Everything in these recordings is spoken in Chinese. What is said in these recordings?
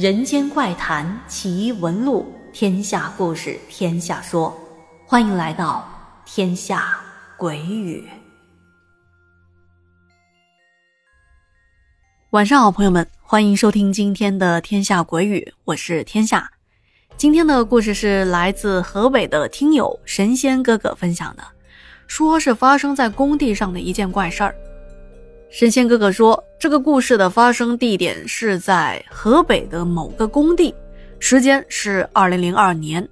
人间怪谈奇闻录，天下故事天下说，欢迎来到天下鬼语。晚上好，朋友们，欢迎收听今天的天下鬼语，我是天下。今天的故事是来自河北的听友神仙哥哥分享的，说是发生在工地上的一件怪事儿。神仙哥哥说，这个故事的发生地点是在河北的某个工地，时间是二零零二年。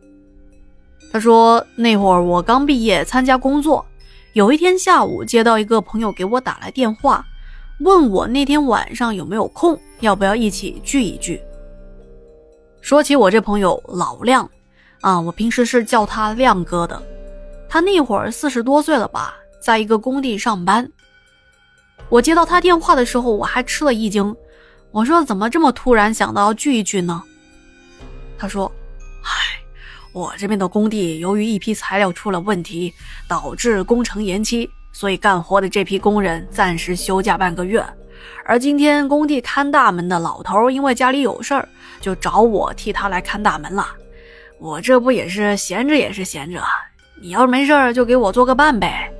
他说那会儿我刚毕业参加工作，有一天下午接到一个朋友给我打来电话，问我那天晚上有没有空，要不要一起聚一聚。说起我这朋友老亮，啊，我平时是叫他亮哥的，他那会儿四十多岁了吧，在一个工地上班。我接到他电话的时候，我还吃了一惊。我说：“怎么这么突然想到聚一聚呢？”他说：“唉，我这边的工地由于一批材料出了问题，导致工程延期，所以干活的这批工人暂时休假半个月。而今天工地看大门的老头因为家里有事儿，就找我替他来看大门了。我这不也是闲着也是闲着，你要是没事儿就给我做个伴呗。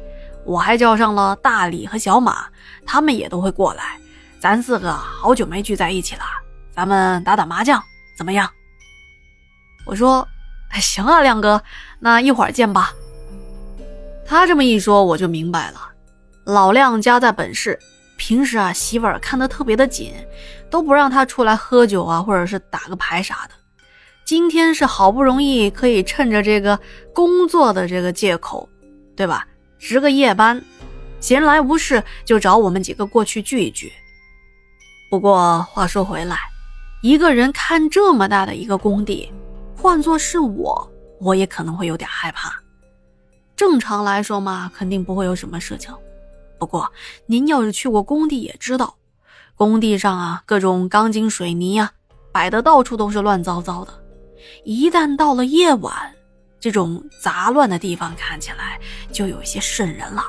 我还叫上了大李和小马。”他们也都会过来，咱四个好久没聚在一起了，咱们打打麻将怎么样？我说，行啊，亮哥，那一会儿见吧。他这么一说，我就明白了，老亮家在本市，平时啊媳妇儿看得特别的紧，都不让他出来喝酒啊，或者是打个牌啥的。今天是好不容易可以趁着这个工作的这个借口，对吧？值个夜班。闲来无事，就找我们几个过去聚一聚。不过话说回来，一个人看这么大的一个工地，换做是我，我也可能会有点害怕。正常来说嘛，肯定不会有什么事情。不过您要是去过工地，也知道，工地上啊，各种钢筋水泥呀，摆的到处都是乱糟糟的。一旦到了夜晚，这种杂乱的地方看起来就有些瘆人了。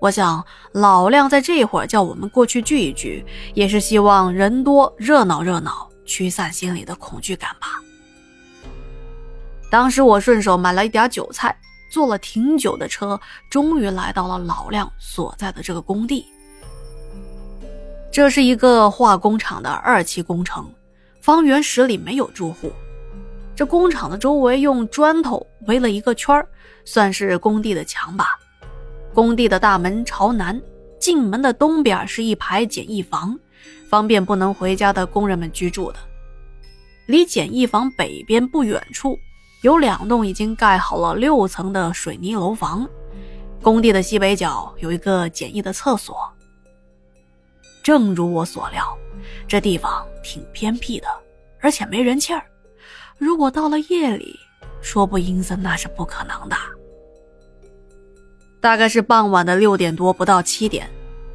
我想老亮在这会儿叫我们过去聚一聚，也是希望人多热闹热闹，驱散心里的恐惧感吧。当时我顺手买了一点酒菜，坐了挺久的车，终于来到了老亮所在的这个工地。这是一个化工厂的二期工程，方圆十里没有住户。这工厂的周围用砖头围了一个圈算是工地的墙吧。工地的大门朝南，进门的东边是一排简易房，方便不能回家的工人们居住的。离简易房北边不远处，有两栋已经盖好了六层的水泥楼房。工地的西北角有一个简易的厕所。正如我所料，这地方挺偏僻的，而且没人气儿。如果到了夜里，说不阴森那是不可能的。大概是傍晚的六点多，不到七点，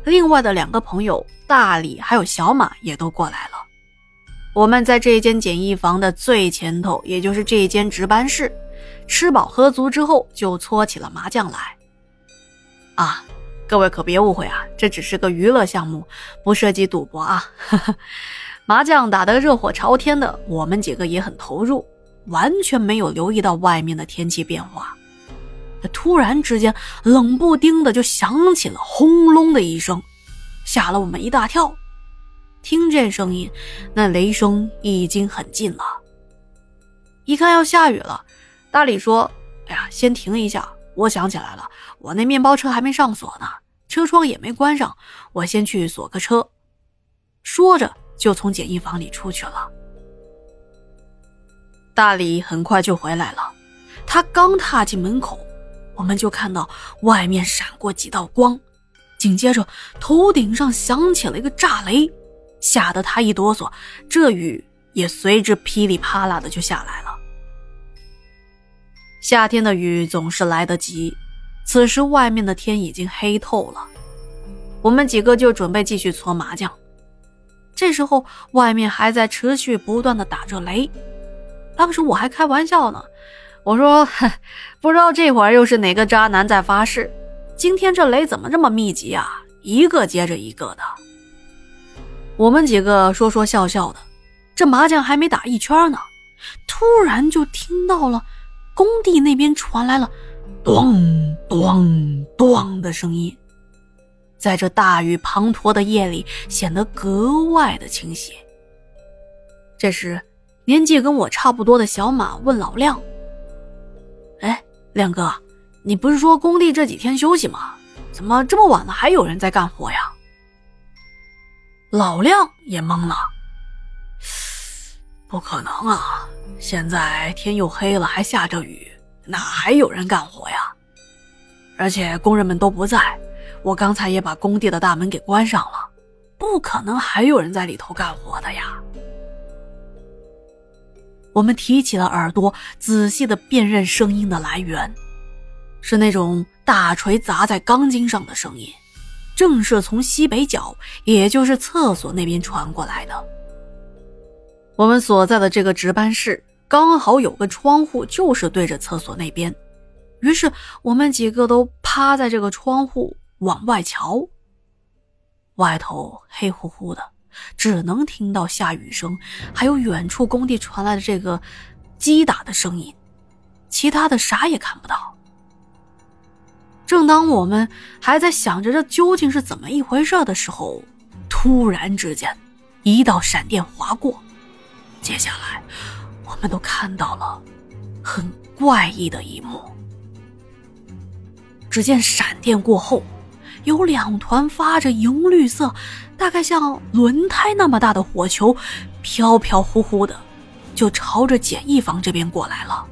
另外的两个朋友大李还有小马也都过来了。我们在这间简易房的最前头，也就是这间值班室，吃饱喝足之后就搓起了麻将来。啊，各位可别误会啊，这只是个娱乐项目，不涉及赌博啊。麻将打得热火朝天的，我们几个也很投入，完全没有留意到外面的天气变化。突然之间，冷不丁的就响起了轰隆的一声，吓了我们一大跳。听这声音，那雷声已经很近了。一看要下雨了，大李说：“哎呀，先停一下。我想起来了，我那面包车还没上锁呢，车窗也没关上，我先去锁个车。”说着就从简易房里出去了。大李很快就回来了，他刚踏进门口。我们就看到外面闪过几道光，紧接着头顶上响起了一个炸雷，吓得他一哆嗦，这雨也随之噼里啪啦的就下来了。夏天的雨总是来得急，此时外面的天已经黑透了，我们几个就准备继续搓麻将。这时候外面还在持续不断的打着雷，当时我还开玩笑呢。我说，不知道这会儿又是哪个渣男在发誓。今天这雷怎么这么密集啊？一个接着一个的。我们几个说说笑笑的，这麻将还没打一圈呢，突然就听到了工地那边传来了“咚咚咚”的声音，在这大雨滂沱的夜里显得格外的清晰。这时，年纪跟我差不多的小马问老亮：“哎，亮哥，你不是说工地这几天休息吗？怎么这么晚了还有人在干活呀？”老亮也懵了。不可能啊！现在天又黑了，还下着雨，哪还有人干活呀？而且工人们都不在，我刚才也把工地的大门给关上了，不可能还有人在里头干活的呀。我们提起了耳朵，仔细的辨认声音的来源，是那种大锤砸在钢筋上的声音，正是从西北角，也就是厕所那边传过来的。我们所在的这个值班室刚好有个窗户，就是对着厕所那边。于是我们几个都趴在这个窗户往外瞧。外头黑乎乎的，只能听到下雨声，还有远处工地传来的这个击打的声音，其他的啥也看不到。正当我们还在想着这究竟是怎么一回事的时候，突然之间，一道闪电划过。接下来，我们都看到了很怪异的一幕。只见闪电过后，有两团发着银绿色、大概像轮胎那么大的火球，飘飘忽忽的就朝着简易房这边过来了。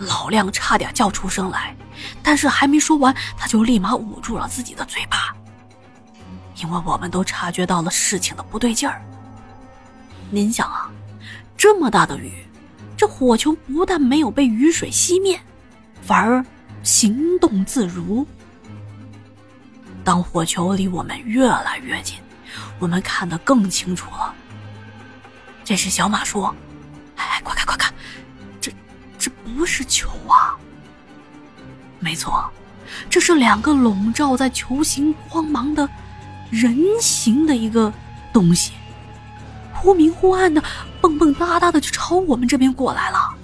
老亮差点叫出声来，但是还没说完，他就立马捂住了自己的嘴巴。因为我们都察觉到了事情的不对劲儿。您想啊，这么大的雨，这火球不但没有被雨水熄灭，反而行动自如。当火球离我们越来越近，我们看得更清楚了。这时，小马说：“哎，快看快看，这这不是球啊！没错，这是两个笼罩在球形光芒的。”人形的一个东西，忽明忽暗的，蹦蹦哒哒的就朝我们这边过来了。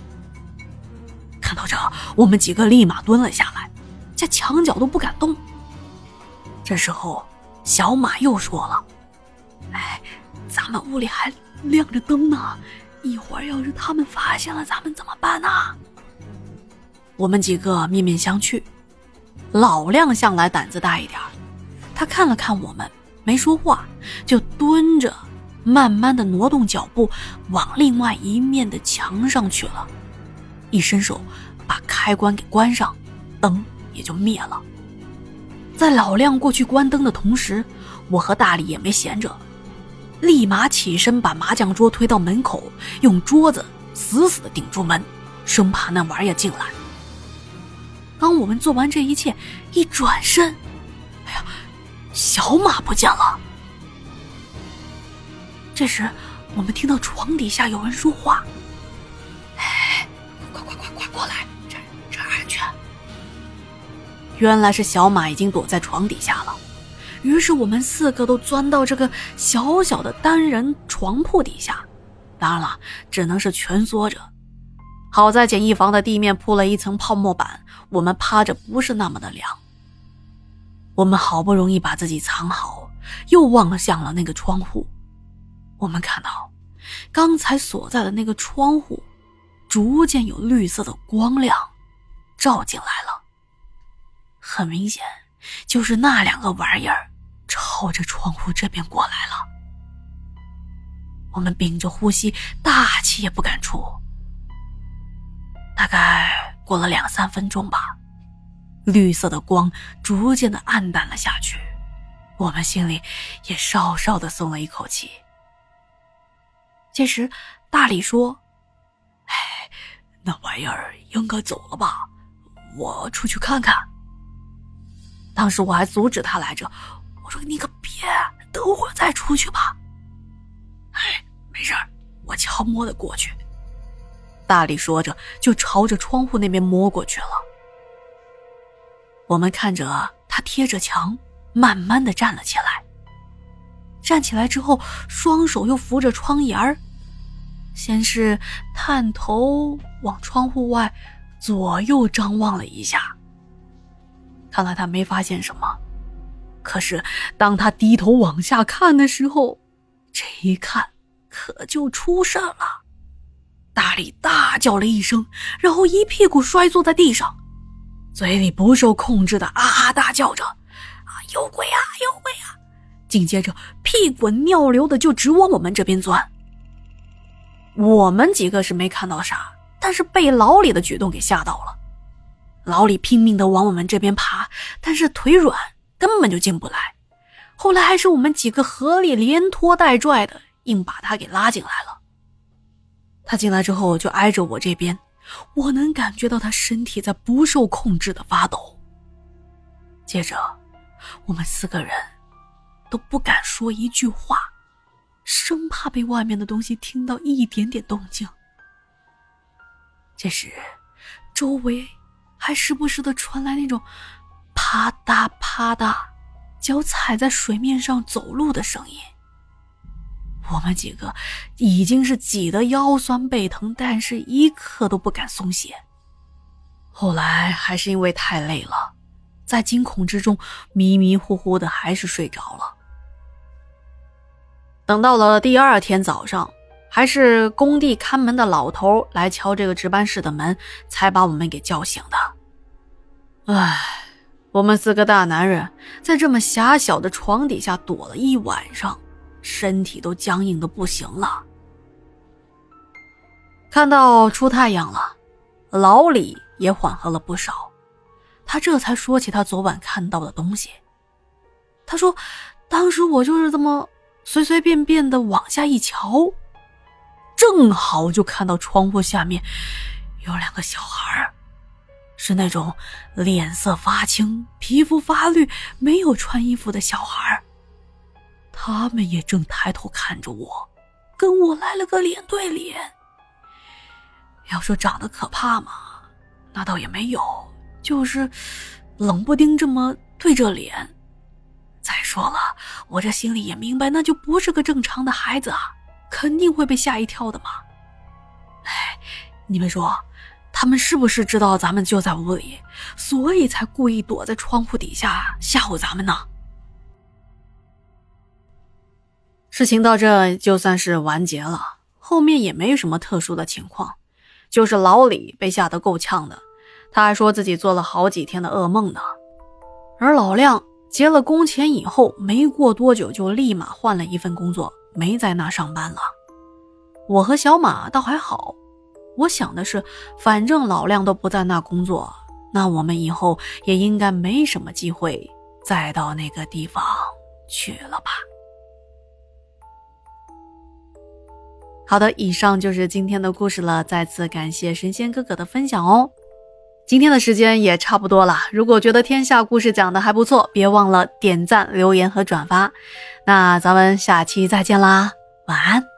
看到这，我们几个立马蹲了下来，在墙角都不敢动。这时候，小马又说了：“哎，咱们屋里还亮着灯呢，一会儿要是他们发现了，咱们怎么办呢？”我们几个面面相觑。老亮向来胆子大一点。他看了看我们，没说话，就蹲着，慢慢的挪动脚步，往另外一面的墙上去了。一伸手，把开关给关上，灯也就灭了。在老亮过去关灯的同时，我和大力也没闲着，立马起身把麻将桌推到门口，用桌子死死的顶住门，生怕那玩意儿进来。当我们做完这一切，一转身。哎呀小马不见了。这时，我们听到床底下有人说话：“原来是小马已经躲在床底下了。于是我们四个都钻到这个小小的单人床铺底下，当然了，只能是蜷缩着。好在简易房的地面铺了一层泡沫板，我们趴着不是那么的凉。我们好不容易把自己藏好，又望向了那个窗户。我们看到，刚才所在的那个窗户，逐渐有绿色的光亮照进来了。很明显，就是那两个玩意儿朝着窗户这边过来了。我们屏着呼吸，大气也不敢出。大概过了两三分钟吧。绿色的光逐渐的暗淡了下去，我们心里也稍稍的松了一口气。这时，大力说：“哎，那玩意儿应该走了吧？我出去看看。”当时我还阻止他来着，我说：“你可别，等会儿再出去吧。”哎，没事我悄摸的过去。大力说着，就朝着窗户那边摸过去了。我们看着他贴着墙，慢慢的站了起来。站起来之后，双手又扶着窗沿儿，先是探头往窗户外左右张望了一下。看来他没发现什么，可是当他低头往下看的时候，这一看可就出事了。大力大叫了一声，然后一屁股摔坐在地上，嘴里不受控制的啊啊大叫着：“啊，有鬼啊，有鬼啊！”紧接着，屁滚尿流的就直往我们这边钻。我们几个是没看到啥，但是被老李的举动给吓到了。老李拼命的往我们这边爬，但是腿软，根本就进不来。后来还是我们几个合力连拖带拽的，硬把他给拉进来了。他进来之后就挨着我这边，我能感觉到他身体在不受控制的发抖。接着，我们四个人。都不敢说一句话，生怕被外面的东西听到一点点动静。这时，周围还时不时的传来那种啪嗒啪嗒，脚踩在水面上走路的声音。我们几个已经是挤得腰酸背疼，但是一刻都不敢松懈。后来还是因为太累了，在惊恐之中迷迷糊糊的，还是睡着了。等到了第二天早上，还是工地看门的老头来敲这个值班室的门，才把我们给叫醒的。唉，我们四个大男人在这么狭小的床底下躲了一晚上，身体都僵硬的不行了。看到出太阳了，老李也缓和了不少，他这才说起他昨晚看到的东西。他说：“当时我就是这么……”随随便便的往下一瞧，正好就看到窗户下面有两个小孩儿是那种脸色发青、皮肤发绿、没有穿衣服的小孩他们也正抬头看着我，跟我来了个脸对脸。要说长得可怕嘛，那倒也没有，就是冷不丁这么对着脸。再说了，我这心里也明白，那就不是个正常的孩子啊，肯定会被吓一跳的嘛。哎，你们说，他们是不是知道咱们就在屋里，所以才故意躲在窗户底下吓唬咱们呢？事情到这就算是完结了，后面也没什么特殊的情况，就是老李被吓得够呛的，他还说自己做了好几天的噩梦呢，而老亮。结了工钱以后，没过多久就立马换了一份工作，没在那上班了。我和小马倒还好，我想的是，反正老亮都不在那工作，那我们以后也应该没什么机会再到那个地方去了吧。好的，以上就是今天的故事了，再次感谢神仙哥哥的分享哦。今天的时间也差不多了，如果觉得天下故事讲的还不错，别忘了点赞、留言和转发。那咱们下期再见啦，晚安。